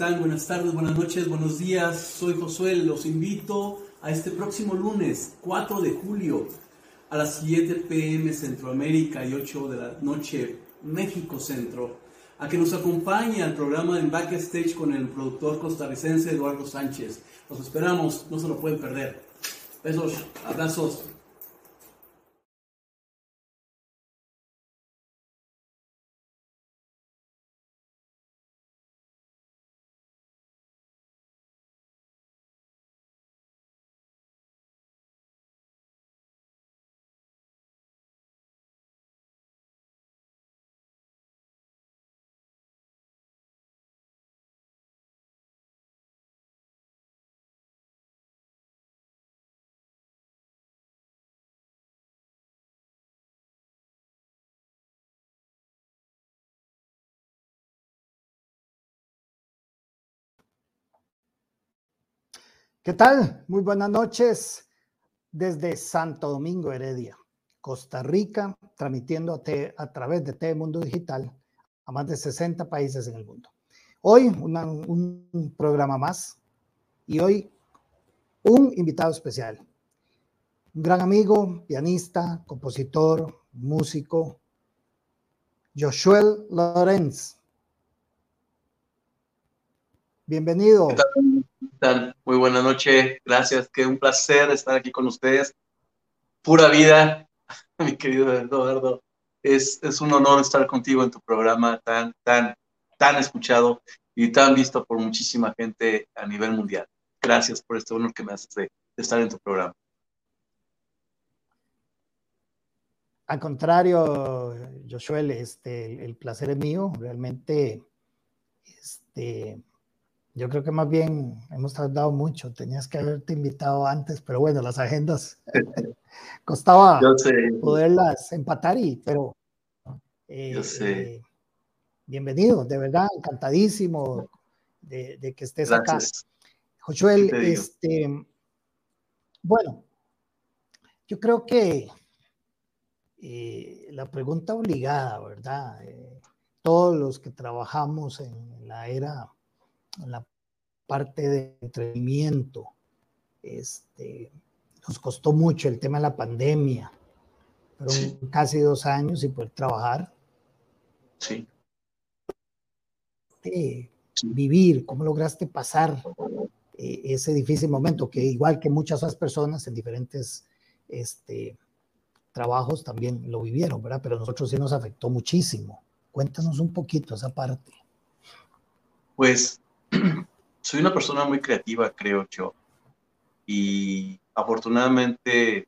Buenas tardes, buenas noches, buenos días. Soy Josué. Los invito a este próximo lunes, 4 de julio, a las 7 pm Centroamérica y 8 de la noche México Centro, a que nos acompañe al programa en Backstage con el productor costarricense Eduardo Sánchez. Los esperamos, no se lo pueden perder. Besos, abrazos. ¿Qué tal? Muy buenas noches desde Santo Domingo, Heredia, Costa Rica, transmitiendo a, través de TV Mundo Digital a más de 60 países en el mundo. Hoy un programa más y hoy un invitado especial, un gran amigo, pianista, compositor, músico, Joshua Lorenz. Bienvenido. Muy buena noche, gracias, qué un placer estar aquí con ustedes. Pura vida, mi querido Eduardo. Es, es un honor estar contigo en tu programa tan, tan, tan escuchado y tan visto por muchísima gente a nivel mundial. Gracias por este honor que me haces de, estar en tu programa. Al contrario, Joshua, este, el placer es mío. Realmente, este, yo creo que más bien hemos tardado mucho. Tenías que haberte invitado antes, pero bueno, las agendas costaba poderlas empatar y, pero eh, Yo sé. Eh, bienvenido, de verdad, encantadísimo de, que estés acá. Josuel, este, bueno, yo creo que eh, la pregunta obligada, ¿verdad? todos los que trabajamos en la era en la parte de entretenimiento. Este, nos costó mucho el tema de la pandemia. Fueron casi dos años sin poder trabajar. Sí. vivir, cómo lograste pasar eh, ese difícil momento, que igual que muchas otras personas en diferentes este, trabajos también lo vivieron, ¿verdad? Pero a nosotros sí nos afectó muchísimo. Cuéntanos un poquito esa parte. Pues soy una persona muy creativa, creo yo. Y afortunadamente,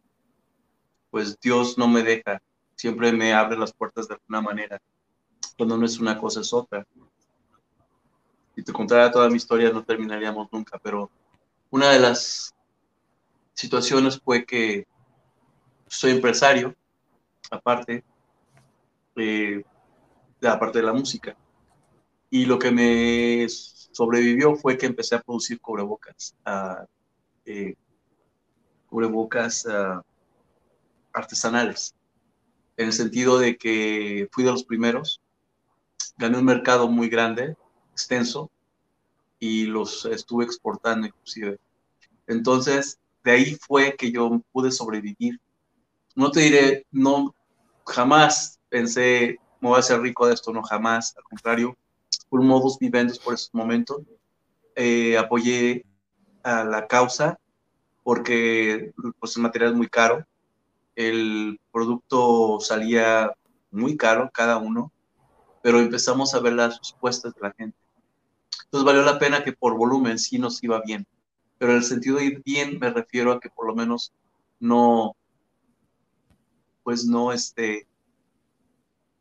pues Dios no me deja. Siempre me abre las puertas de alguna manera. Cuando no es una cosa, es otra. Si te contara toda mi historia, no terminaríamos nunca. Pero una de las situaciones fue que soy empresario, aparte, eh, aparte de la música. Y lo que me sobrevivió fue que empecé a producir cubrebocas, eh, cubrebocas artesanales, en el sentido de que fui de los primeros, gané un mercado muy grande, extenso, y los estuve exportando inclusive. Entonces, de ahí fue que yo pude sobrevivir. No te diré, no, jamás pensé, me voy a hacer rico de esto, no, jamás, al contrario, por modus vivendi por esos momentos. Eh, apoyé a la causa porque pues, el material es muy caro. El producto salía muy caro cada uno, pero empezamos a ver las respuestas de la gente. Entonces valió la pena que por volumen sí nos iba bien, pero en el sentido de ir bien me refiero a que por lo menos no, pues no, este,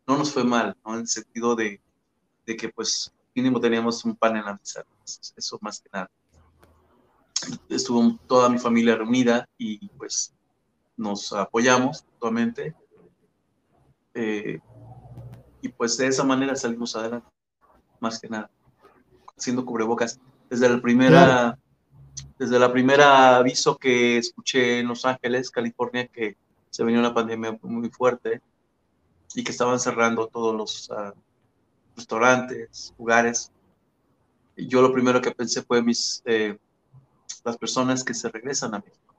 no nos fue mal, ¿no? En el sentido de, de que pues mínimo teníamos un pan en la mesa, eso más que nada. Estuvo toda mi familia reunida y pues nos apoyamos mutuamente. Eh, y pues de esa manera salimos adelante, más que nada, haciendo cubrebocas. Desde la primera, desde la primera aviso que escuché en Los Ángeles, California, que se venía una pandemia muy fuerte y que estaban cerrando todos los uh, restaurantes, lugares. yo lo primero que pensé fue mis, eh, las personas que se regresan a México,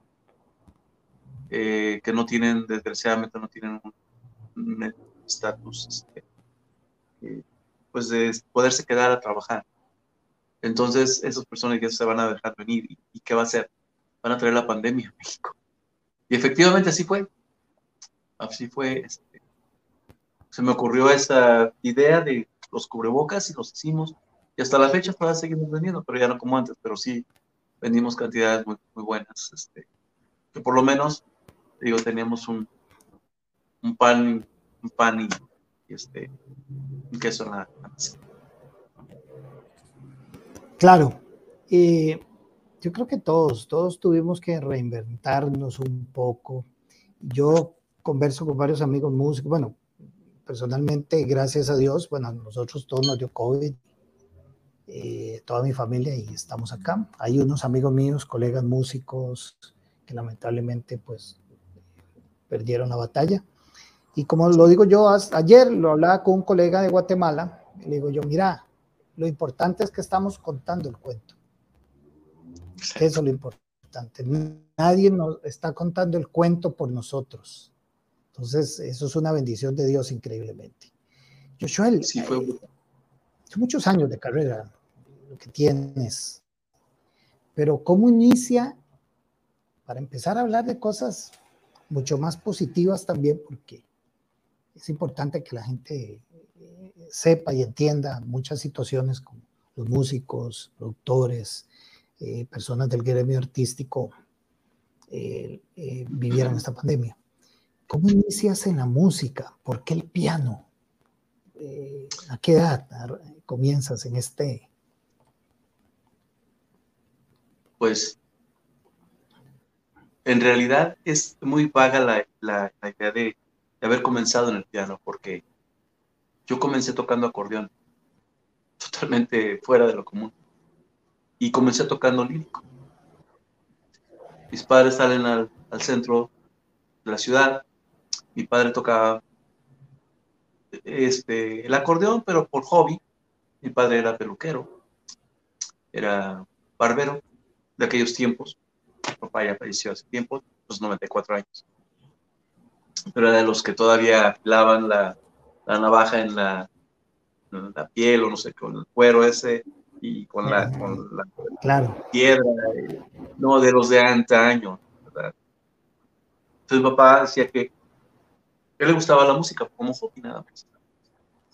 eh, que no tienen, desgraciadamente, no tienen un estatus, este, eh, pues de poderse quedar a trabajar. Entonces, esas personas ya se van a dejar venir. ¿Y, qué va a hacer? Van a traer la pandemia a México. Y efectivamente así fue. Así fue. Este, se me ocurrió esa idea de los cubrebocas y los hicimos. Y hasta la fecha todavía seguimos vendiendo, pero ya no como antes, pero sí vendimos cantidades muy, buenas. Este, que por lo menos, digo, teníamos un, un pan, un pan y, este, un queso en la, Claro. yo creo que todos, todos tuvimos que reinventarnos un poco. Yo converso con varios amigos músicos, bueno, personalmente, gracias a Dios, bueno, a nosotros todos nos dio COVID, eh, toda mi familia, y estamos acá. Hay unos amigos míos, colegas músicos, que lamentablemente, pues, perdieron la batalla. Y como lo digo yo, ayer lo hablaba con un colega de Guatemala, le digo yo, mira, lo importante es que estamos contando el cuento. Eso es lo importante. Nadie nos está contando el cuento por nosotros. Entonces, eso es una bendición de Dios increíblemente. Joshua, sí, fue... Eh, muchos años de carrera lo que tienes, pero ¿cómo inicia para empezar a hablar de cosas mucho más positivas también? Porque es importante que la gente eh, sepa y entienda muchas situaciones como los músicos, productores, eh, personas del gremio artístico vivieron esta pandemia. ¿Cómo inicias en la música? ¿Por qué el piano? Eh, ¿A qué edad comienzas en este? Pues en realidad es muy vaga la, idea de, haber comenzado en el piano, porque yo comencé tocando acordeón, totalmente fuera de lo común, y comencé tocando lírico. Mis padres salen al centro de la ciudad mi padre tocaba este, el acordeón, pero por hobby. Mi padre era peluquero, era barbero de aquellos tiempos. Mi papá ya falleció hace tiempo, los 94 años. Pero era de los que todavía afilaban la, navaja en la, la, piel o no sé, con el cuero ese y con la, con claro. piedra, no de los de antaño, ¿verdad? Entonces mi papá decía que él le gustaba la música como hobby nada más.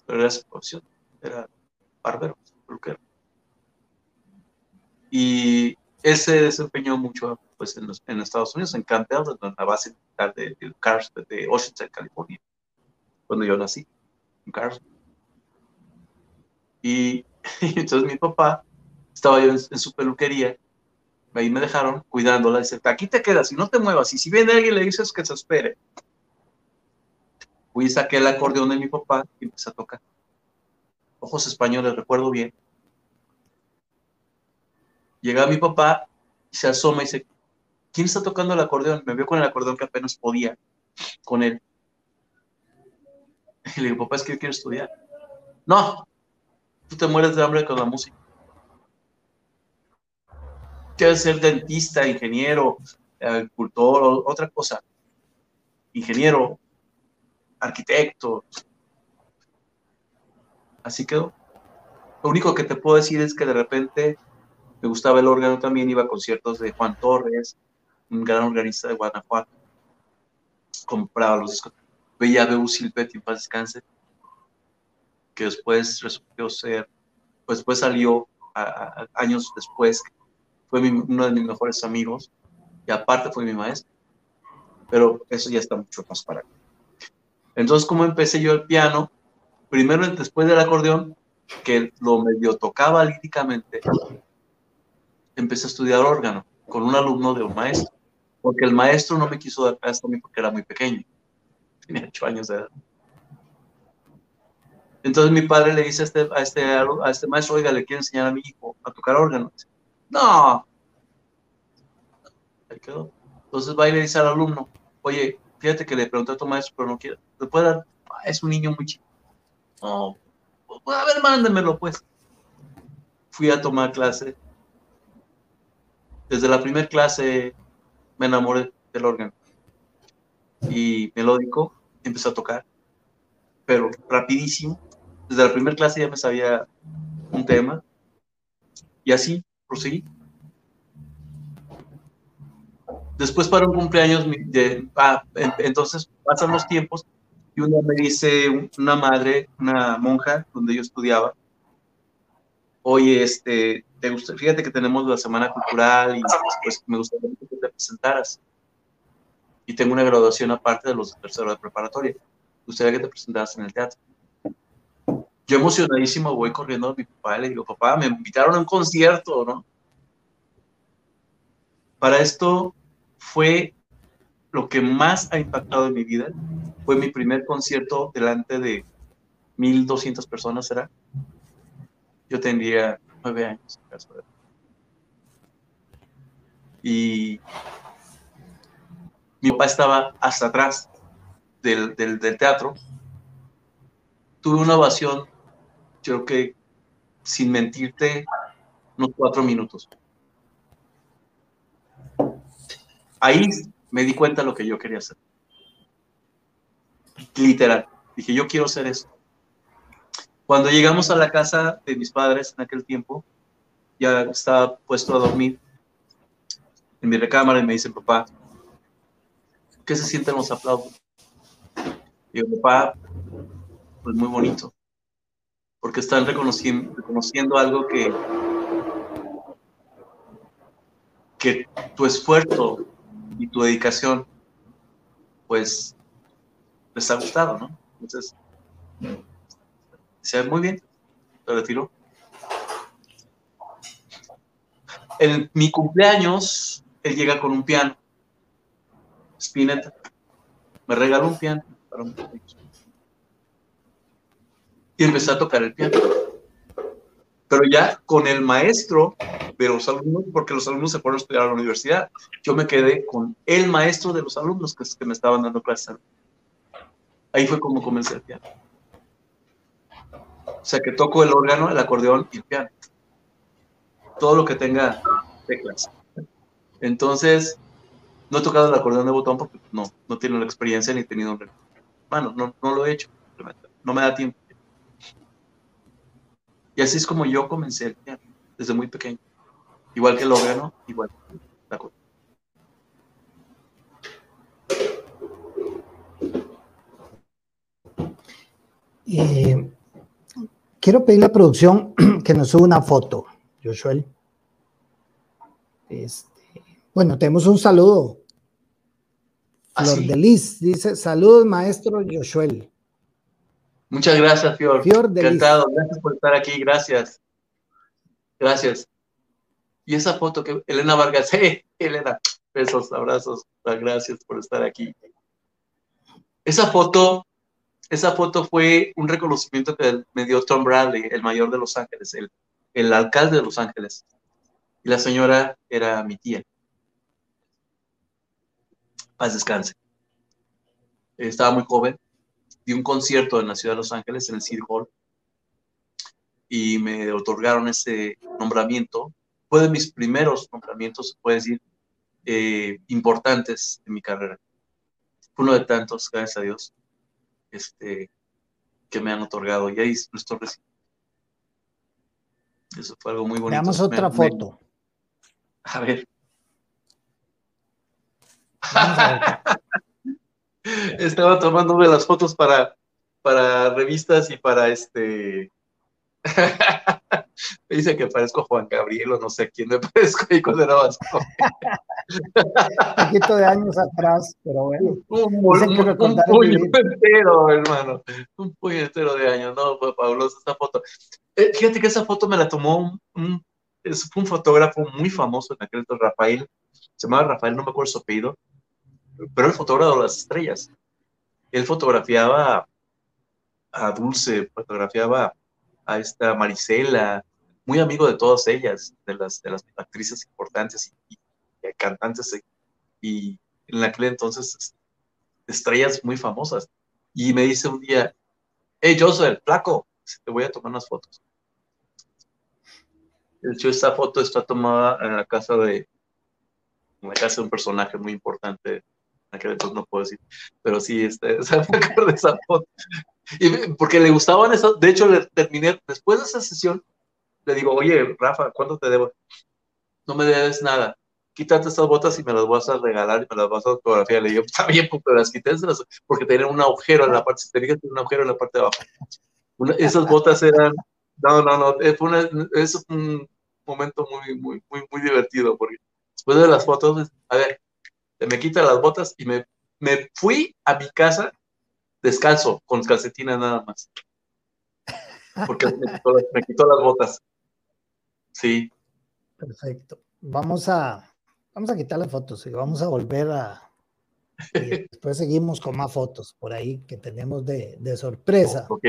Pero era su profesión, era barbero, peluquero. Y él se desempeñó mucho pues, en, en Estados Unidos, en Camp en la base militar de, de, de Washington, California, cuando yo nací, en Carson. Y, entonces mi papá estaba yo en, su peluquería, ahí me dejaron cuidándola, dice, aquí te quedas y no te muevas, y si viene alguien le dices que se espere. Fui y saqué el acordeón de mi papá y empecé a tocar. Ojos españoles, recuerdo bien. Llega mi papá y se asoma y dice, ¿quién está tocando el acordeón? Me vio con el acordeón que apenas podía con él. Y le digo, papá, es que yo quiero estudiar. No, tú te mueres de hambre con la música. Quieres ser dentista, ingeniero, agricultor, otra cosa. Ingeniero, arquitecto. Así quedó. Lo único que te puedo decir es que de repente me gustaba el órgano también, iba a conciertos de Juan Torres, un gran organista de Guanajuato. Compraba los discos. Veía a Beu Silvetti en paz descanse, que después resultó ser, pues después salió años después, fue uno de mis mejores amigos y aparte fue mi maestro. Pero eso ya está mucho más para mí. Entonces, ¿cómo empecé yo el piano? Primero, después del acordeón, que lo medio tocaba líricamente, empecé a estudiar órgano con un alumno de un maestro, porque el maestro no me quiso dar clases a mí porque era muy pequeño, tenía ocho años de edad. Entonces mi padre le dice a este, a este, este maestro, oiga, le quiero enseñar a mi hijo a tocar órgano. No. Ahí quedó. Entonces va y le dice al alumno, oye, fíjate que le pregunté a tu maestro, pero no quiere. ¿Le puede dar? Ah, es un niño muy chico. No, pues, a ver, mándemelo, pues. fui a tomar clase. Desde la primera clase me enamoré del órgano. Y melódico, empecé a tocar, pero rapidísimo. Desde la primera clase ya me sabía un tema. Y así proseguí. Después para un cumpleaños, de, ah, entonces pasan los tiempos y una me dice una madre, una monja donde yo estudiaba, oye, este, te gusta, fíjate que tenemos la semana cultural y pues me gustaría que te presentaras. Y tengo una graduación aparte de los de tercero de preparatoria. Me gustaría que te presentaras en el teatro. Yo emocionadísimo voy corriendo a mi papá y le digo, papá, me invitaron a un concierto, ¿no? Para esto fue lo que más ha impactado en mi vida. Fue mi primer concierto delante de 1200 personas, ¿será? Yo tendría nueve años. Y mi papá estaba hasta atrás del, del, teatro. Tuve una ovación, creo que sin mentirte, unos cuatro minutos. Ahí me di cuenta de lo que yo quería hacer. Literal. Dije, yo quiero hacer eso. Cuando llegamos a la casa de mis padres en aquel tiempo, ya estaba puesto a dormir en mi recámara y me dice, papá, ¿qué se sienten los aplausos? Y yo, papá, pues muy bonito, porque están reconociendo, reconociendo algo que, que tu esfuerzo y tu dedicación, pues les ha gustado, ¿no? Entonces, se ve muy bien, lo retiro. En mi cumpleaños, él llega con un piano. Spinetta me regaló un piano. Y empecé a tocar el piano. Pero ya con el maestro de los alumnos, porque los alumnos se fueron a estudiar a la universidad. Yo me quedé con el maestro de los alumnos que, me estaban dando clases. Ahí fue como comencé el piano. O sea, que toco el órgano, el acordeón y el piano. Todo lo que tenga teclas. Entonces, no he tocado el acordeón de botón porque no, no tengo la experiencia ni he tenido. Bueno, no, no lo he hecho. No me da tiempo. Y así es como yo comencé el piano, desde muy pequeño. Igual que el órgano, igual. Eh, quiero pedir a la producción que nos suba una foto, Joshua. Este, bueno, tenemos un saludo. ¿Ah, Flor de Liz dice: Saludos, maestro Joshua. Muchas gracias, Fior. Fior de Encantado. Gracias por estar aquí. Gracias. Gracias. Y esa foto que Elena Vargas, hey, Elena, besos, abrazos, gracias por estar aquí. Esa foto, esa foto fue un reconocimiento que me dio Tom Bradley, el mayor de Los Ángeles, el, el alcalde de Los Ángeles. Y la señora era mi tía. Paz descanse. Estaba muy joven. Di un concierto en la ciudad de Los Ángeles, en el City Hall. Y me otorgaron ese nombramiento fue de mis primeros nombramientos, se puede decir, eh, importantes en mi carrera. Fue uno de tantos, gracias a Dios, este, que me han otorgado. Y ahí lo estoy recibiendo. Eso fue algo muy bonito. Veamos otra foto. A ver. Estaba tomándome las fotos para, para revistas y para este me dice que parezco Juan Gabriel o no sé quién me parezco y cuando era más Un poquito de años atrás, pero bueno. Un, puño entero, hermano. Un puño entero de años. No, fue fabulosa esta foto. Eh, fíjate que esa foto me la tomó un, es, un fotógrafo muy famoso en aquel entonces, Rafael. Se llamaba Rafael, no me acuerdo su apellido. Pero el fotógrafo de las estrellas. Él fotografiaba a Dulce, fotografiaba a esta Marisela, muy amigo de todas ellas, de las, de las actrices importantes y, cantantes y en aquel entonces estrellas muy famosas. Y me dice un día, hey Joseph, flaco, te voy a tomar unas fotos. De hecho, esta foto está tomada en la casa de, en la casa de un personaje muy importante, aquel entonces no puedo decir, pero sí, este, esa, esa foto. Y porque le gustaban eso, de hecho, terminé, después de esa sesión, le digo, oye, Rafa, ¿cuánto te debo? No me debes nada. Quítate estas botas y me las vas a regalar y me las vas a fotografiar. Le digo, está bien, porque las quité porque tenían un agujero en la parte, si te un agujero en la parte de abajo. esas botas eran no, no, no, eh, fue es un momento muy, muy, muy, muy divertido, porque después de las fotos, a ver, me quita las botas y me, me fui a mi casa descalzo, con calcetinas nada más. Porque me quitó, las botas. Sí. Perfecto. Vamos a, vamos a quitar las fotos y vamos a volver a... después seguimos con más fotos por ahí que tenemos de, de sorpresa. Ok.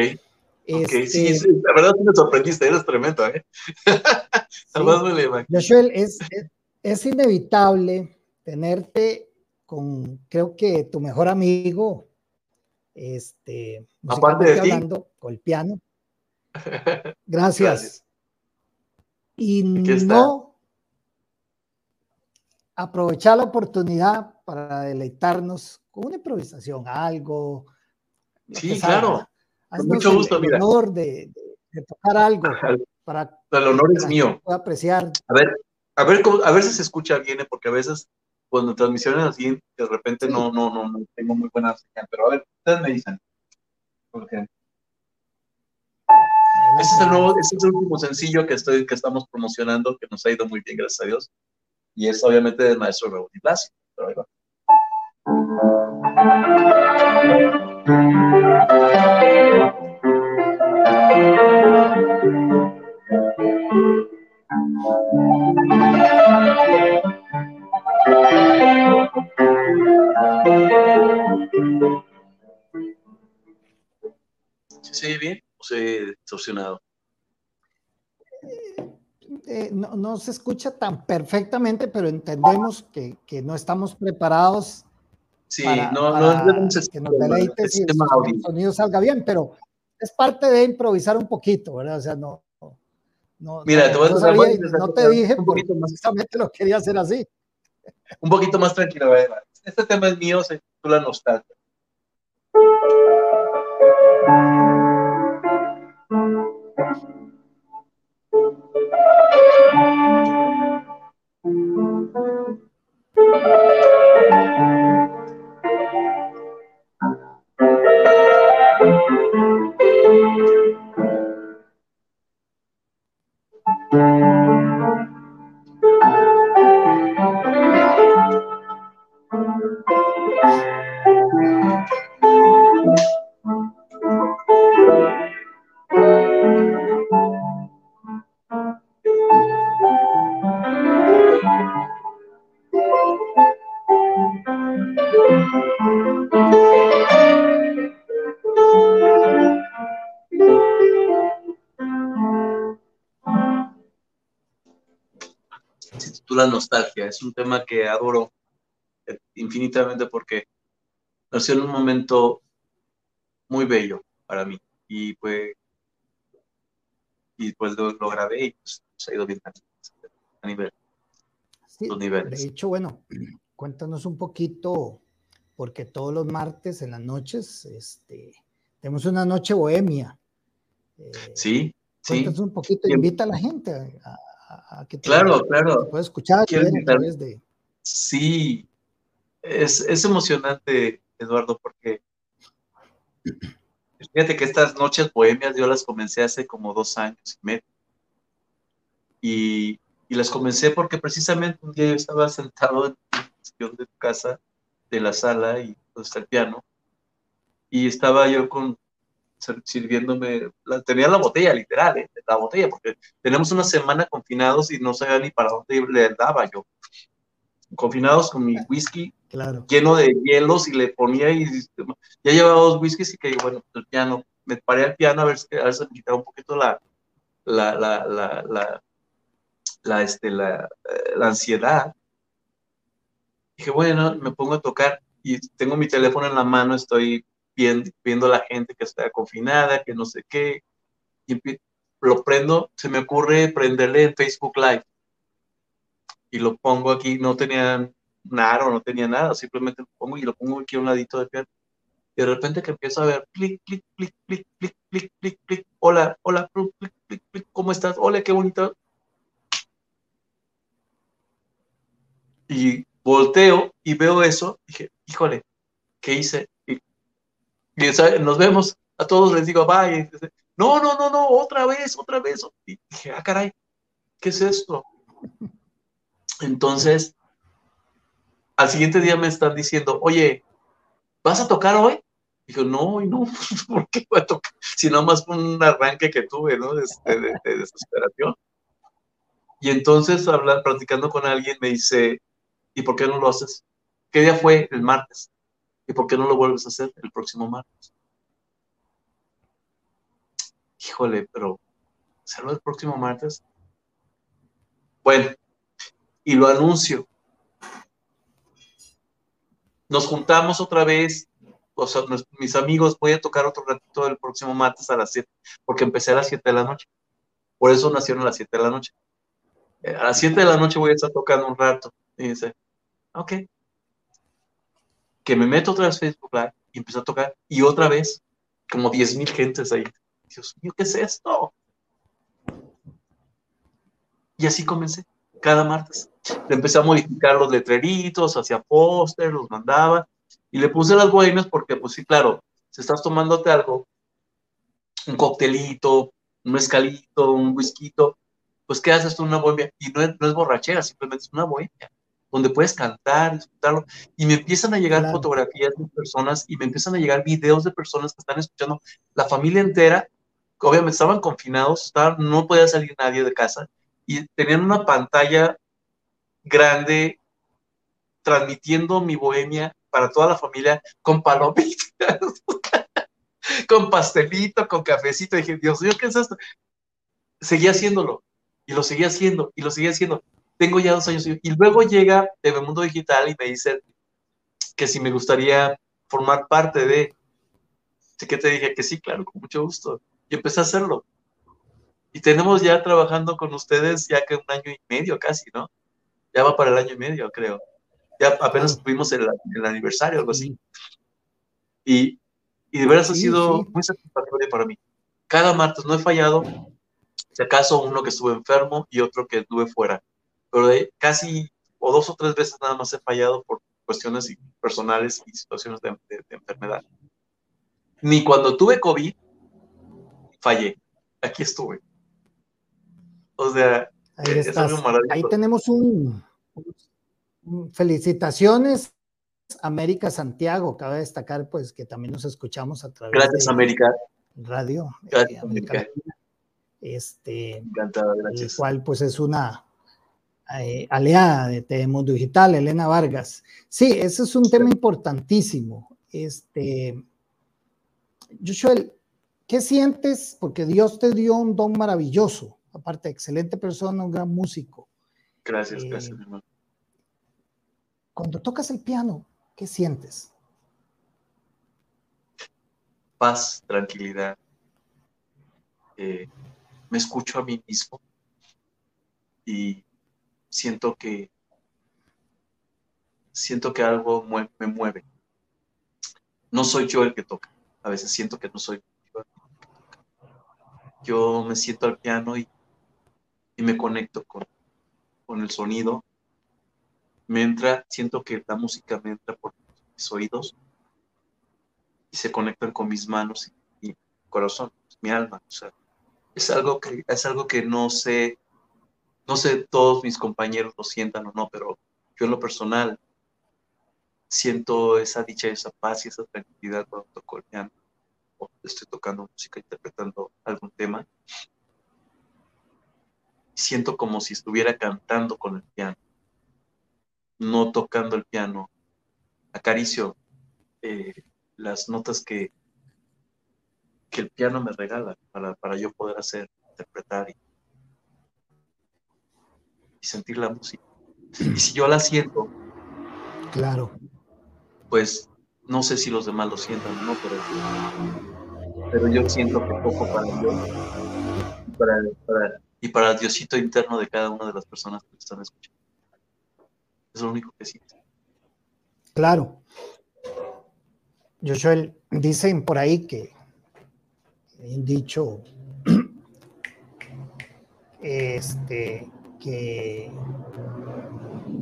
Este, sí, la verdad me sorprendiste, eres tremendo, ¿eh? Joshua, es, es, inevitable tenerte con, creo que tu mejor amigo, este, aparte de hablando, con el piano. Gracias. Y no aprovechar la oportunidad para deleitarnos con una improvisación, algo. Sí, claro con mucho gusto, el honor de, tocar algo para el honor es mío. Apreciar. A ver, a ver, a ver si se escucha bien, ¿eh? porque a veces cuando transmisiones así, de repente no, no, no, no tengo muy buena señal. Pero a ver, ustedes me dicen. Este es el nuevo, este es el último sencillo que estoy, que estamos promocionando, que nos ha ido muy bien, gracias a Dios. Y es obviamente del maestro Raúl Blasio. Pero ahí va. ¿Se bien se distorsionado? Eh, no, no, se escucha tan perfectamente, pero entendemos que, que no estamos preparados Sí, no, no que nos deleites y el sonido salga bien, pero es parte de improvisar un poquito, ¿verdad? O sea, no. no Mira, te voy a no, sabía, no te dije, un poquito más. precisamente lo quería hacer así. Un poquito más tranquilo, ¿verdad? Este tema es mío, se titula Nostalgia. Es un tema que adoro infinitamente porque nació en un momento muy bello para mí. Y pues, y pues lo, grabé y pues, se ha ido bien a nivel. De hecho, bueno, cuéntanos un poquito, porque todos los martes en las noches este, tenemos una noche bohemia. Eh, sí, cuéntanos un poquito, invita a la gente a, claro, claro. Puedes escuchar de... Sí, es, es emocionante, Eduardo, porque fíjate que estas noches bohemias yo las comencé hace como dos años y medio. Y, y las comencé porque precisamente un día yo estaba sentado en la sillón de tu casa, de la sala, y donde está el piano, y estaba yo con sirviéndome, la, tenía la botella, literal, ¿eh? la botella, porque tenemos una semana confinados y no sabía ni para dónde le daba yo. Confinados con mi whisky claro. lleno de hielos y le ponía y ya llevaba dos whiskies y que bueno, el piano, me paré al piano a ver, a ver si me quitaba un poquito la, la, la, la, la, este, la, eh, la ansiedad. Dije, bueno, me pongo a tocar y tengo mi teléfono en la mano, estoy viendo, la gente que está confinada, que no sé qué. Y, lo prendo, se me ocurre prenderle en Facebook Live y lo pongo aquí, no tenía nada, no tenía nada, simplemente lo pongo y lo pongo aquí a un ladito de piano. Y de repente que empiezo a ver clic, clic, clic, clic, clic, clic, clic, clic, hola, hola, clic, clic, clic, ¿cómo estás? Hola, qué bonito. Y volteo y veo eso, dije, híjole, ¿qué hice? Nos vemos, a todos les digo, bye. No, no, no, no, otra vez, otra vez. Y dije, ah, caray, ¿qué es esto? Entonces, al siguiente día me están diciendo, oye, ¿vas a tocar hoy? Dijo, no, y no, ¿por qué voy a tocar? Si más fue un arranque que tuve, ¿no? De, desesperación. Y entonces, hablar, platicando con alguien, me dice, ¿y por qué no lo haces? ¿Qué día fue? El martes. ¿Y por qué no lo vuelves a hacer el próximo martes? Híjole, pero ¿hacerlo el próximo martes? Bueno, y lo anuncio. Nos juntamos otra vez, o sea, mis amigos, voy a tocar otro ratito el próximo martes a las 7, porque empecé a las 7 de la noche. Por eso nacieron a las 7 de la noche. Eh, a las 7 de la noche voy a estar tocando un rato. Y dice, ok. Que me meto otra vez Facebook y empiezo a tocar. Y otra vez, como 10 mil gentes ahí. Dios mío, ¿qué es esto? Y así comencé, cada martes. Le empecé a modificar los letreritos, hacía póster, los mandaba. Y le puse las bohemias porque, pues sí, claro, si estás tomándote algo, un coctelito, un mezcalito, un whisky, pues ¿qué haces tú una bohemia? Y no es, no es borrachera, simplemente es una bohemia donde puedes cantar, disfrutarlo, y me empiezan a llegar fotografías de personas y me empiezan a llegar videos de personas que están escuchando, la familia entera, obviamente estaban confinados, no podía salir nadie de casa, y tenían una pantalla grande transmitiendo mi bohemia para toda la familia con palomitas, con pastelito, con cafecito. Y dije, Dios mío, ¿qué es esto? Seguía haciéndolo, y lo seguía haciendo, y lo seguía haciendo. Tengo ya dos años. Y luego llega Mundo Digital y me dice que si me gustaría formar parte de. Así que te dije que sí, claro, con mucho gusto. Y empecé a hacerlo. Y tenemos ya trabajando con ustedes ya que un año y medio casi, ¿no? Ya va para el año y medio, creo. Ya apenas tuvimos el, aniversario, algo así. Y, y de veras ha sido muy satisfactorio para mí. Cada martes no he fallado, si acaso uno que estuve enfermo y otro que estuve fuera. Pero de casi o dos o tres veces nada más he fallado por cuestiones personales y situaciones de, enfermedad. Ni cuando tuve COVID, fallé. Aquí estuve. O sea, ahí, es ahí tenemos un, felicitaciones América Santiago, cabe destacar pues que también nos escuchamos a través Gracias, de América. Radio. Gracias, América. Este, Encantado, gracias. El cual pues es una eh, aliada de Telemundo Digital, Elena Vargas. Sí, ese es un tema importantísimo. Este, Joshua, ¿qué sientes? Porque Dios te dio un don maravilloso, aparte, excelente persona, un gran músico. Gracias, eh, gracias, hermano. Cuando tocas el piano, ¿qué sientes? Paz, tranquilidad. Eh, me escucho a mí mismo y siento que siento que algo me mueve. No soy yo el que toca. A veces siento que no soy yo. Yo me siento al piano y, me conecto con, con el sonido. Me entra, siento que la música me entra por mis oídos y se conectan con mis manos y, mi corazón, mi alma. O es algo que, es algo que no sé no sé todos mis compañeros lo sientan o no, pero yo en lo personal siento esa dicha, esa paz y esa tranquilidad cuando toco el piano o estoy tocando música, interpretando algún tema. Siento como si estuviera cantando con el piano, no tocando el piano. Acaricio eh, las notas que, que el piano me regala para, para yo poder hacer, interpretar y y sentir la música. Y si yo la siento, claro, pues no sé si los demás lo sientan o no, pero, pero yo siento que poco para yo para, y para el Diosito interno de cada una de las personas que están escuchando. Es lo único que siento. Claro. Joshua, dicen por ahí que, han dicho, este, que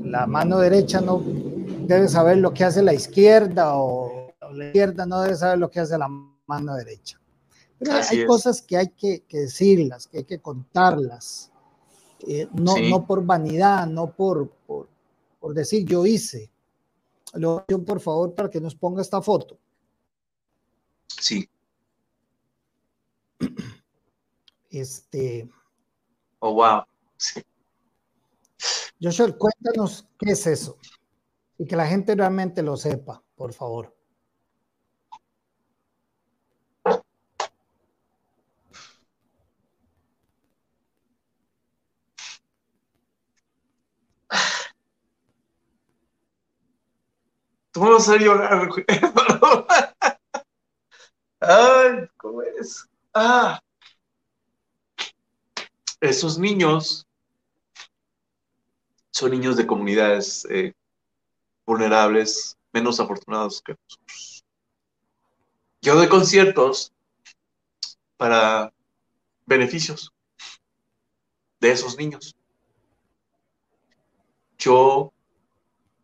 la mano derecha no debe saber lo que hace la izquierda o la izquierda no debe saber lo que hace la mano derecha. Pero hay cosas que hay que, decirlas, que hay que contarlas, eh, no, no por vanidad, no por, por, por decir yo hice. Lo por favor para que nos ponga esta foto. Sí. Este. Oh, wow. Sí. Joshua, cuéntanos qué es eso y que la gente realmente lo sepa, por favor. Tú vas a llorar, Ay, ¿cómo es? Ah. Esos niños son niños de comunidades eh, vulnerables, menos afortunados que nosotros. Yo doy conciertos para beneficios de esos niños. Yo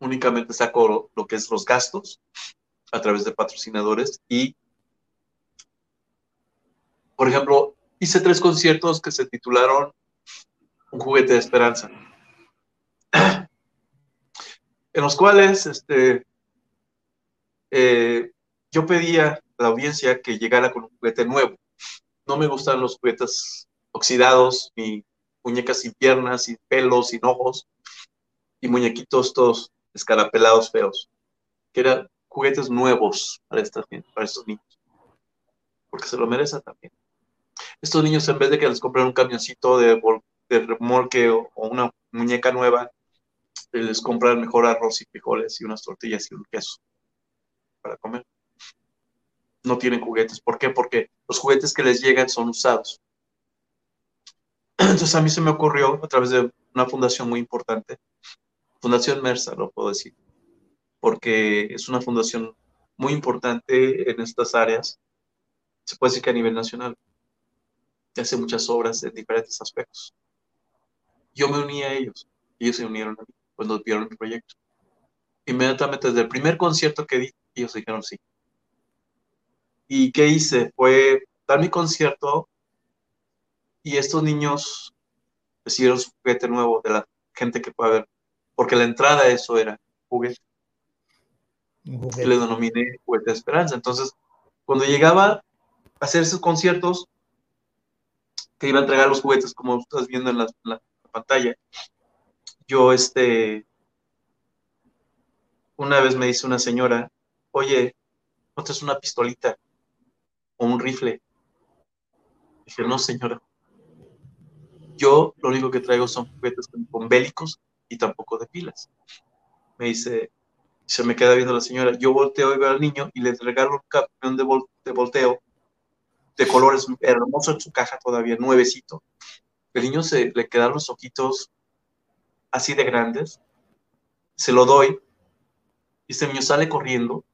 únicamente saco lo que es los gastos a través de patrocinadores y, por ejemplo, hice tres conciertos que se titularon Un juguete de esperanza en los cuales este, eh, yo pedía a la audiencia que llegara con un juguete nuevo. No me gustan los juguetes oxidados, ni muñecas sin piernas, sin pelos, sin ojos, y muñequitos todos escarapelados feos, que eran juguetes nuevos para, estos niños, porque se lo merecen también. Estos niños, en vez de que les compren un camioncito de, de remolque o una muñeca nueva, les comprar mejor arroz y frijoles y unas tortillas y un queso para comer. No tienen juguetes. ¿Por qué? Porque los juguetes que les llegan son usados. Entonces a mí se me ocurrió a través de una fundación muy importante, Fundación Mersa, lo puedo decir, porque es una fundación muy importante en estas áreas, se puede decir que a nivel nacional, hace muchas obras en diferentes aspectos. Yo me uní a ellos, ellos se unieron a mí cuando vieron el proyecto. Inmediatamente desde el primer concierto que di, ellos dijeron sí. ¿Y qué hice? Fue dar mi concierto y estos niños recibieron su juguete nuevo de la gente que puede ver, porque la entrada a eso era juguete. juguete. Y le denominé juguete de esperanza. Entonces, cuando llegaba a hacer esos conciertos, que iba a entregar los juguetes, como estás viendo en la pantalla, yo, este, una vez me dice una señora, oye, ¿no es una pistolita o un rifle? Dije, no, señora. Yo lo único que traigo son juguetes con bélicos y tampoco de pilas. Me dice, se me queda viendo la señora. Yo volteo y veo al niño y le regalo un campeón de, de volteo de colores hermoso en su caja todavía, nuevecito. El niño se le quedan los ojitos así de grandes, se lo doy y este niño sale corriendo.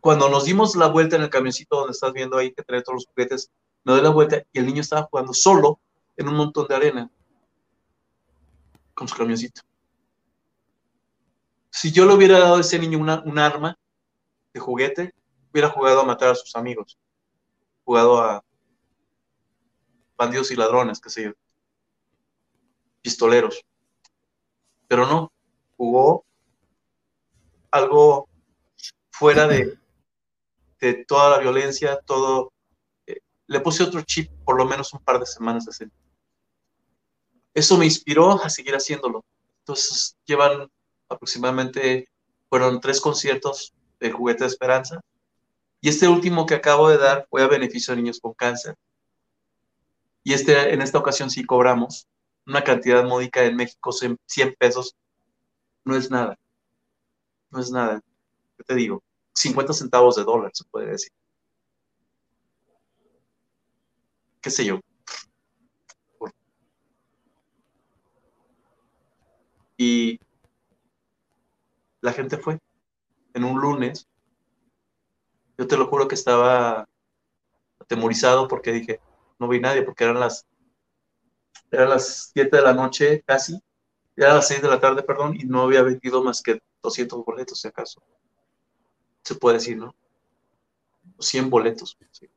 Cuando nos dimos la vuelta en el camioncito donde estás viendo ahí que trae todos los juguetes, me doy la vuelta y el niño estaba jugando solo en un montón de arena con su camioncito. Si yo le hubiera dado a ese niño una, un arma de juguete, hubiera jugado a matar a sus amigos, jugado a bandidos y ladrones, qué sé yo pistoleros. Pero no, jugó algo fuera de, toda la violencia, todo. Eh, le puse otro chip por lo menos un par de semanas de Eso me inspiró a seguir haciéndolo. Entonces, llevan aproximadamente, fueron tres conciertos de Juguete de Esperanza. Y este último que acabo de dar fue a beneficio de niños con cáncer. Y este, en esta ocasión sí cobramos una cantidad módica en México, 100 pesos, no es nada. No es nada. ¿Qué te digo? 50 centavos de dólar, se puede decir. qué sé yo. Y la gente fue en un lunes. Yo te lo juro que estaba atemorizado porque dije, no vi nadie, porque eran las, eran las 7 de la noche casi, eran las 6 de la tarde, perdón, y no había vendido más que 200 boletos, si acaso. Se puede decir, ¿no? 100 boletos. Sí.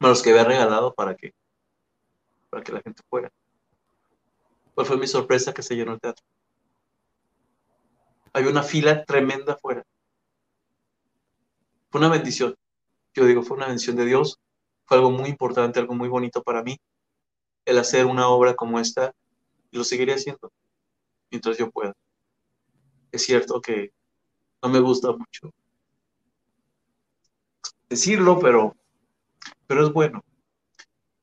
los que había regalado para que, para que la gente fuera. ¿Cuál fue mi sorpresa que se llenó el teatro? Hay una fila tremenda afuera. Fue una bendición. Yo digo, fue una bendición de Dios. Fue algo muy importante, algo muy bonito para mí. El hacer una obra como esta. Y lo seguiré haciendo mientras yo pueda. Es cierto que no me gusta mucho decirlo, pero, pero es bueno.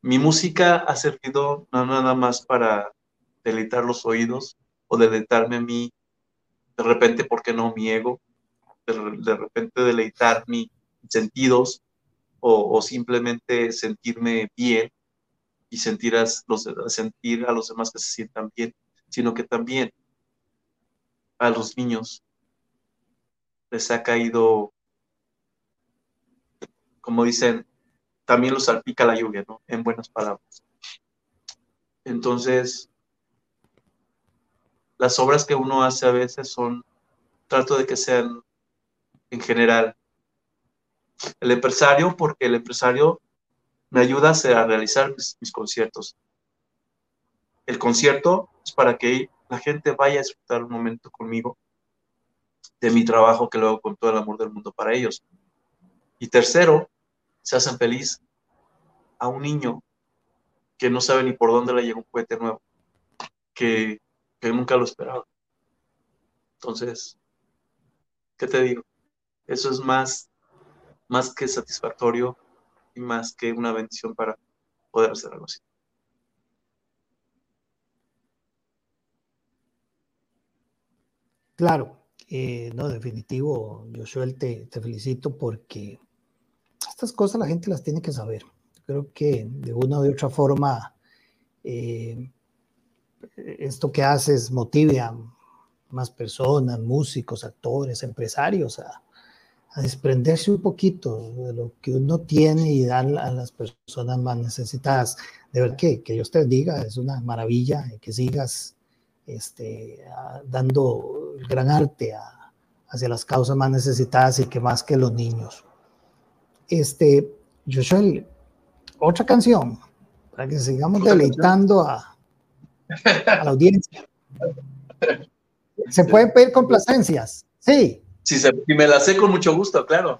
Mi música ha servido no nada más para deleitar los oídos o deleitarme a mí, de repente, ¿por qué no mi ego? De, repente deleitar mis sentidos o, simplemente sentirme bien y sentir a, los, sentir a los demás que se sientan bien, sino que también a los niños les ha caído, como dicen, también los salpica la lluvia, ¿no? En buenas palabras. Entonces, las obras que uno hace a veces son, trato de que sean en general. El empresario, porque el empresario me ayuda a realizar mis, conciertos. El concierto es para que la gente vaya a disfrutar un momento conmigo de mi trabajo que lo hago con todo el amor del mundo para ellos. Y tercero, se hacen feliz a un niño que no sabe ni por dónde le llega un juguete nuevo, que que nunca lo esperaba. Entonces, ¿qué te digo? Eso es más, más que satisfactorio más que una bendición para poder hacer algo así. Claro, eh, no, definitivo, Joshua, te, te felicito porque estas cosas la gente las tiene que saber. Creo que de una u otra forma eh, esto que haces motive a más personas, músicos, actores, empresarios a, desprenderse un poquito de lo que uno tiene y dar a las personas más necesitadas. De ver que, que Dios te diga, es una maravilla que sigas este, dando gran arte hacia las causas más necesitadas y que más que los niños. Este, Joshua, otra canción, para que sigamos deleitando a, a la audiencia. ¿Se pueden pedir complacencias? Sí. Si, se, me la sé con mucho gusto, claro.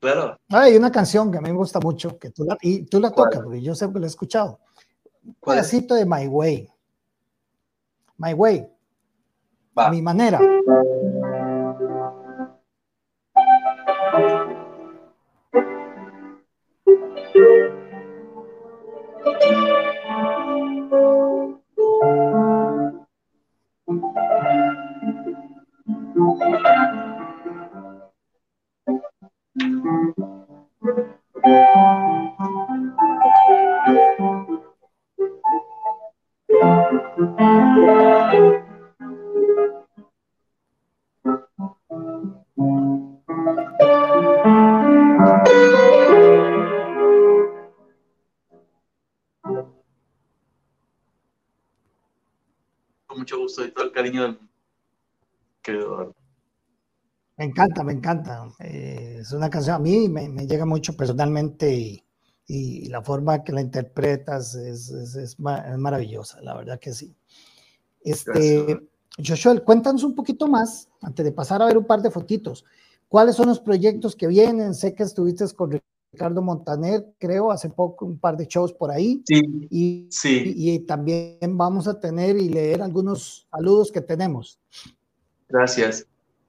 Claro. Hay una canción que a mí me gusta mucho, que tú la, y tú la tocas, porque yo sé que la he escuchado. Un pedacito de My Way. My Way. A mi manera. Me encanta, me encanta. Eh, es una canción, a mí me, llega mucho personalmente y, la forma que la interpretas es, maravillosa, la verdad que sí. Este, Joshua, cuéntanos un poquito más, antes de pasar a ver un par de fotitos. ¿Cuáles son los proyectos que vienen? Sé que estuviste con Ricardo Montaner, creo, hace poco, un par de shows por ahí. Sí, y, sí. y también vamos a tener y leer algunos saludos que tenemos. Gracias.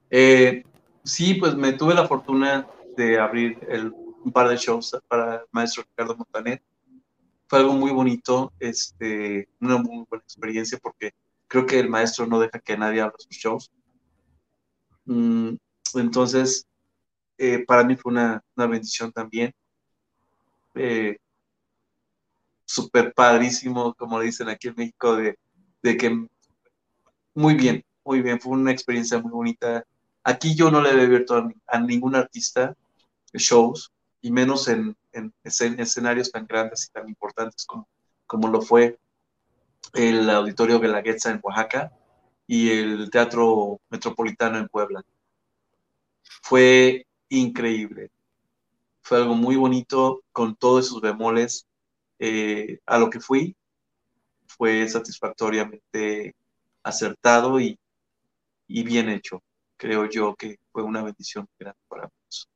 Eh, sí, pues me tuve la fortuna de abrir el, un par de shows para el maestro Ricardo Montanet. Fue algo muy bonito, este, una muy buena experiencia porque creo que el maestro no deja que nadie abra sus shows. Mm, entonces, eh, para mí fue una, una, bendición también. eh, súper padrísimo, como dicen aquí en México, de, de que muy bien, muy bien, fue una experiencia muy bonita. Aquí yo no le he abierto a, ningún artista shows, y menos en, en, escenarios tan grandes y tan importantes como, como lo fue el Auditorio Guelaguetza en Oaxaca y el Teatro Metropolitano en Puebla. Fue increíble. Fue algo muy bonito con todos esos bemoles. Eh, a lo que fui fue satisfactoriamente acertado y, bien hecho. Creo yo que fue una bendición grande para nosotros.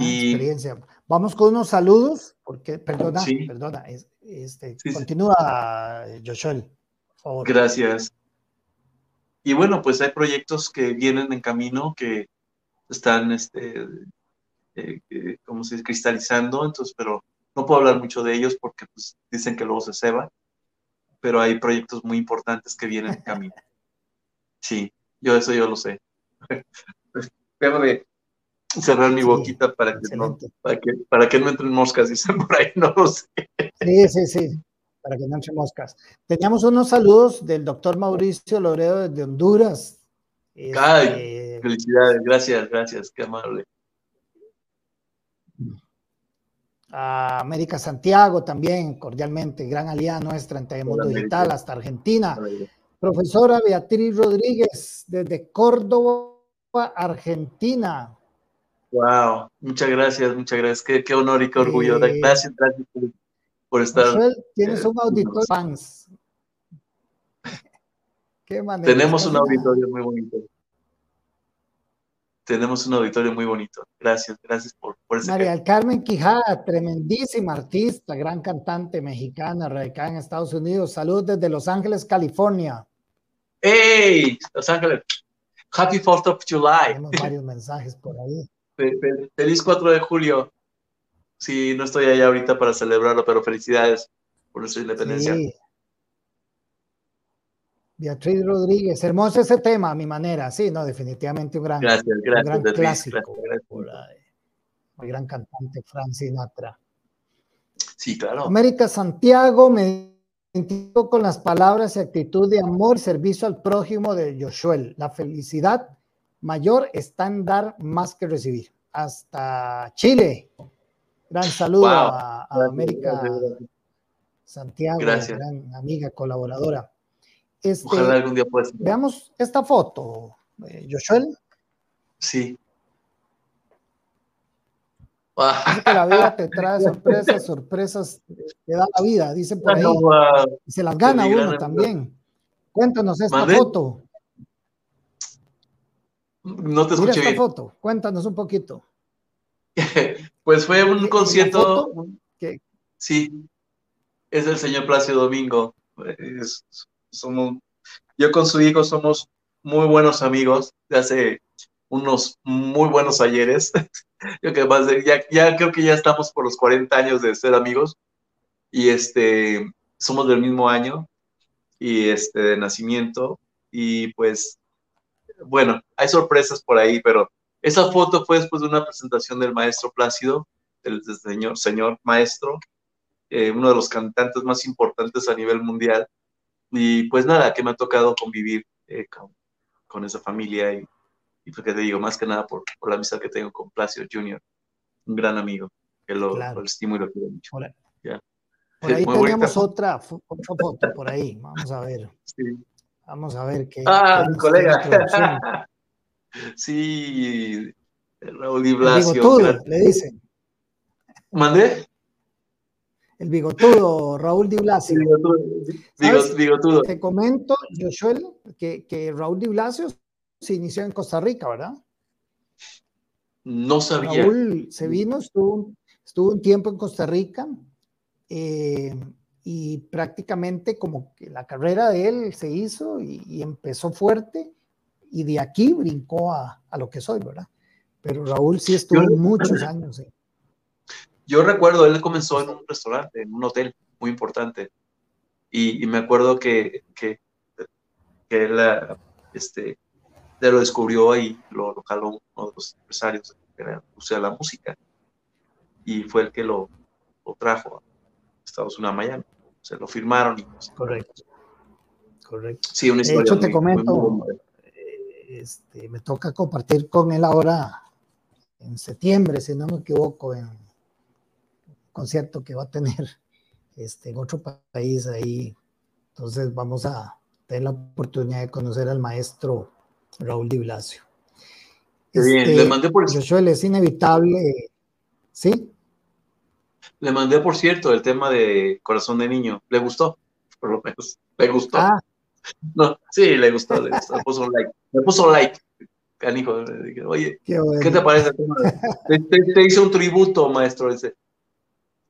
y, experiencia. Vamos con unos saludos, porque, perdona, perdona, este, continúa, Joshua, por favor. Gracias. Y bueno, pues hay proyectos que vienen en camino que están, este, eh, eh, como se dice, cristalizando, entonces, pero no puedo hablar mucho de ellos porque pues, dicen que luego se ceba, pero hay proyectos muy importantes que vienen en camino. Sí, yo eso yo lo sé. Déjame cerrar mi boquita para que, no, para, que, para que no entren moscas, dicen por ahí, no lo sé. Sí, sí, sí para que no eche moscas. Teníamos unos saludos del doctor Mauricio Loredo desde Honduras. Ay, este, felicidades, gracias, gracias, qué amable. A América Santiago también, cordialmente, gran aliada nuestra en Telemundo Digital, hasta Argentina. Profesora Beatriz Rodríguez, desde Córdoba, Argentina. Wow, muchas gracias, muchas gracias. Qué, qué honor y qué orgullo. Eh, gracias, gracias por estar. tienes un auditor fans. ¿Qué Tenemos un auditorio muy bonito. Tenemos un auditorio muy bonito. Gracias, gracias por, por ese. María Carmen Quijada, tremendísima artista, gran cantante mexicana, radicada en Estados Unidos. Saludos desde Los Ángeles, California. ¡Hey! Los Ángeles. Happy 4th of July. Tenemos varios mensajes por ahí. Feliz 4 de julio. Sí, no estoy allá ahorita para celebrarlo, pero felicidades por nuestra independencia. Sí. Beatriz Rodríguez, hermoso ese tema, a mi manera. Sí, no, definitivamente un gran, gracias, gracias, un gran clásico. Muy gran cantante, Frank Sinatra. Sí, claro. América Santiago me identifico con las palabras y actitud de amor y servicio al prójimo de Joshua. La felicidad mayor está en dar más que recibir. Hasta Chile. Gran saludo a, América Santiago, gran amiga, colaboradora. Este, Ojalá algún día puedas. Veamos esta foto, eh, Joshua. Sí. que la vida te trae sorpresas, sorpresas te da la vida, dicen por ahí. Y se las gana uno también. Cuéntanos esta foto. No te escuché Mira esta foto, cuéntanos un poquito. Pues fue un concierto. Sí, es el señor Plácido Domingo. somos, yo con su hijo somos muy buenos amigos de hace unos muy buenos ayeres. yo que ya, ya creo que ya estamos por los 40 años de ser amigos y este somos del mismo año y este de nacimiento y pues bueno, hay sorpresas por ahí, pero esa foto fue después de una presentación del maestro Plácido, del, señor, señor maestro, eh, uno de los cantantes más importantes a nivel mundial. Y pues nada, que me ha tocado convivir eh, con, esa familia y, y porque pues, te digo, más que nada por, la amistad que tengo con Plácido Jr., un gran amigo, que lo, estimo y lo quiero mucho. Por, ahí teníamos otra, foto, por ahí, vamos a ver. Vamos a ver qué. Ah, mi colega. Sí, Raúl Di Blasio. El bigotudo, le dicen. ¿Mandé? El bigotudo, Raúl Di Blasio. bigotudo. Te comento, Joshua, que, que Raúl Di Blasio se inició en Costa Rica, ¿verdad? No sabía. Raúl se vino, estuvo, estuvo un tiempo en Costa Rica eh, y prácticamente como que la carrera de él se hizo y empezó fuerte y de aquí brincó a, a, lo que soy, ¿verdad? Pero Raúl sí estuvo muchos años. Yo recuerdo, él comenzó en un restaurante, en un hotel muy importante, y, y me acuerdo que, que, que él este, lo descubrió y lo, lo jaló uno de los empresarios que era, o sea, la música. y fue el que lo, lo trajo a Estados Unidos, a Miami. Se lo firmaron. Y, pues, Correcto. Correcto. Sí, una historia de hecho, te comento, eh, este, me toca compartir con él ahora en septiembre, si no me equivoco, en un concierto que va a tener este, en otro país ahí. Entonces vamos a tener la oportunidad de conocer al maestro Raúl Di Blasio. bien, le este, mandé por... es inevitable, ¿sí? Le mandé, por cierto, el tema de Corazón de Niño. ¿Le gustó? Por lo menos. ¿Le gustó? Ah. No, sí, le gustó, le gustó. puso un like. Me puso like. Canijo, dije, oye, Qué, te parece? Te, te, hice un tributo, maestro. Dice.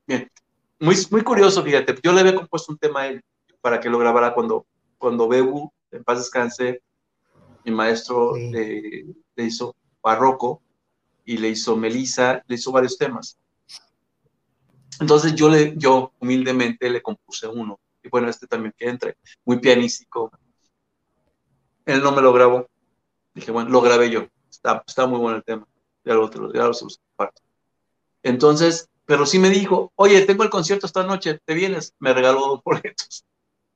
Bien, muy, muy curioso, fíjate. Yo le había compuesto un tema a él para que lo grabara cuando, cuando Bebu, en paz descanse, mi maestro le, hizo Barroco y le hizo Melisa, le hizo varios temas. Entonces yo, le, yo humildemente le compuse uno. Y bueno, este también que entre, muy pianístico. Él no me lo grabó. Dije, bueno, lo grabé yo. Está, muy bueno el tema. Ya lo, ya lo, Entonces, pero sí me dijo, oye, tengo el concierto esta noche, ¿te vienes? Me regaló dos boletos.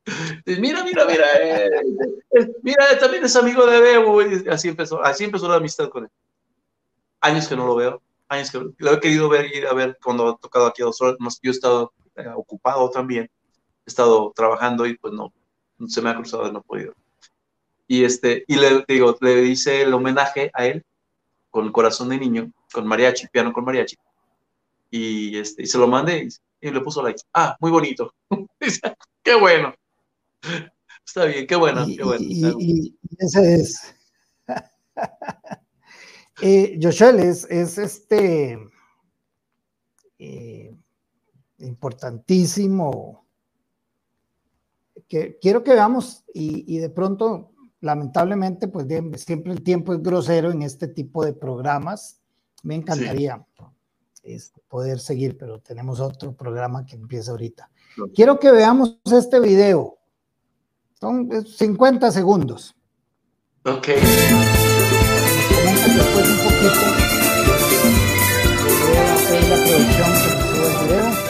mira, mira, mira, eh, eh, mira, también es amigo de Bebo. así empezó, así empezó la amistad con él. Años que no lo veo, años que lo he querido ver, ir a ver cuando ha tocado aquí a dos horas. Yo he estado eh, ocupado también, he estado trabajando y pues no, se me ha cruzado, no he podido. Y, este, y le digo, le hice el homenaje a él con Corazón de Niño, con mariachi, piano con mariachi. Y, este, y se lo mandé y, y le puso like. Ah, muy bonito. Qué bueno. Está bien, qué bueno, qué bueno. Y, ese es. eh, es, es, este eh, importantísimo. Que quiero que veamos, y, de pronto, lamentablemente, pues siempre el tiempo es grosero en este tipo de programas. Me encantaría este, poder seguir, pero tenemos otro programa que empieza ahorita. Quiero que veamos este video. Son 50 segundos. Ok. Después un poquito. Voy a hacer la producción que el video.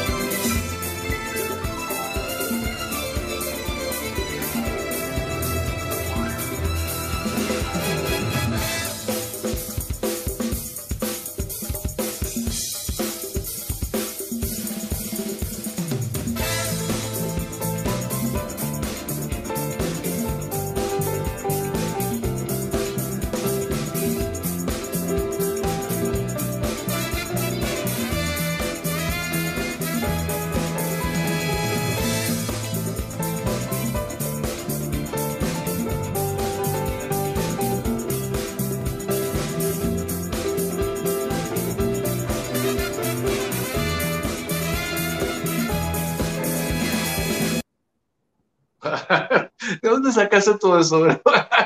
Sacaste todo eso?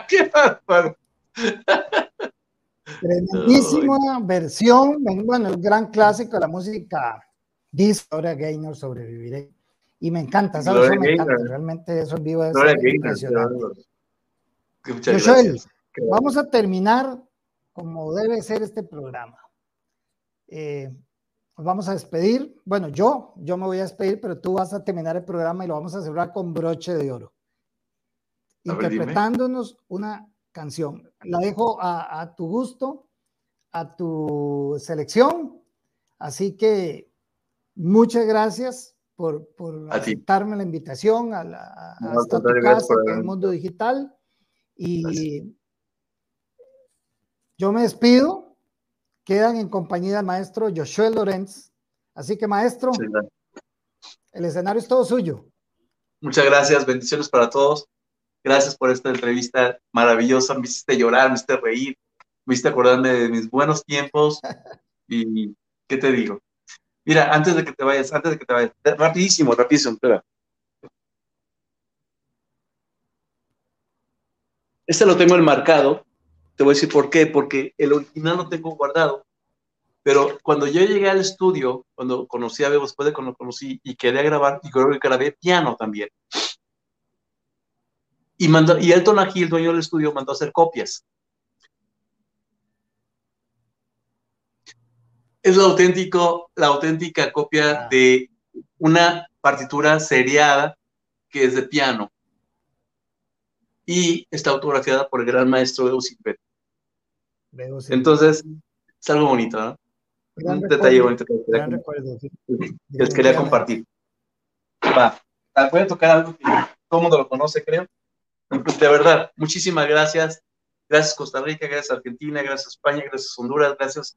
¡Qué bárbaro! Tremendísima versión, bueno, el gran clásico de la música dice ahora Gaynor sobreviviré. Y me encanta, ¿sabes? Eso me encanta, realmente eso en vivo es impresionante. Joel, vamos a terminar como debe ser este programa. Eh, nos vamos a despedir. Bueno, yo, yo me voy a despedir, pero tú vas a terminar el programa y lo vamos a cerrar con broche de oro. Interpretándonos una canción. La dejo a, tu gusto, a tu selección. Así que muchas gracias por, por aceptarme la invitación a, la, tu casa, el mundo digital. Y yo me despido quedan en compañía del maestro Joshua Lorenz. Así que, maestro, el escenario es todo suyo. Muchas gracias, bendiciones para todos. Gracias por esta entrevista maravillosa. Me hiciste llorar, me hiciste reír, me hiciste acordarme de mis buenos tiempos. y, ¿qué te digo? Mira, antes de que te vayas, antes de que te vayas, rapidísimo, rapidísimo, espera. Este lo tengo enmarcado te voy a decir por qué, porque el original lo tengo guardado. Pero cuando yo llegué al estudio, cuando conocí a Bebo, después de cuando lo conocí y quería grabar, y creo que grabé piano también. Y, mandó, y Elton aquí, el dueño del estudio, mandó a hacer copias. es lo auténtico, la auténtica copia ah. de una partitura seriada que es de piano y está autografiada por el gran maestro de Entonces, es algo bonito, ¿no? Un detalle bonito que les quería, compartir. Va, voy a tocar algo que todo el mundo lo conoce, creo. De verdad, muchísimas gracias. Gracias Costa Rica, gracias Argentina, gracias España, gracias Honduras, gracias,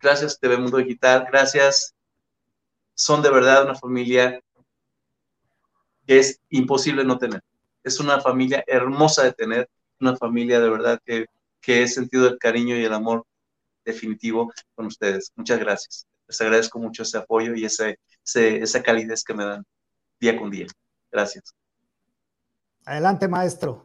gracias TV Mundo Digital, gracias. Son de verdad una familia que es imposible no tener. Es una familia hermosa de tener, una familia de verdad que, que he sentido el cariño y el amor definitivo con ustedes. Muchas gracias. Les agradezco mucho ese apoyo y ese, esa calidez que me dan día con día. Gracias. Adelante, maestro.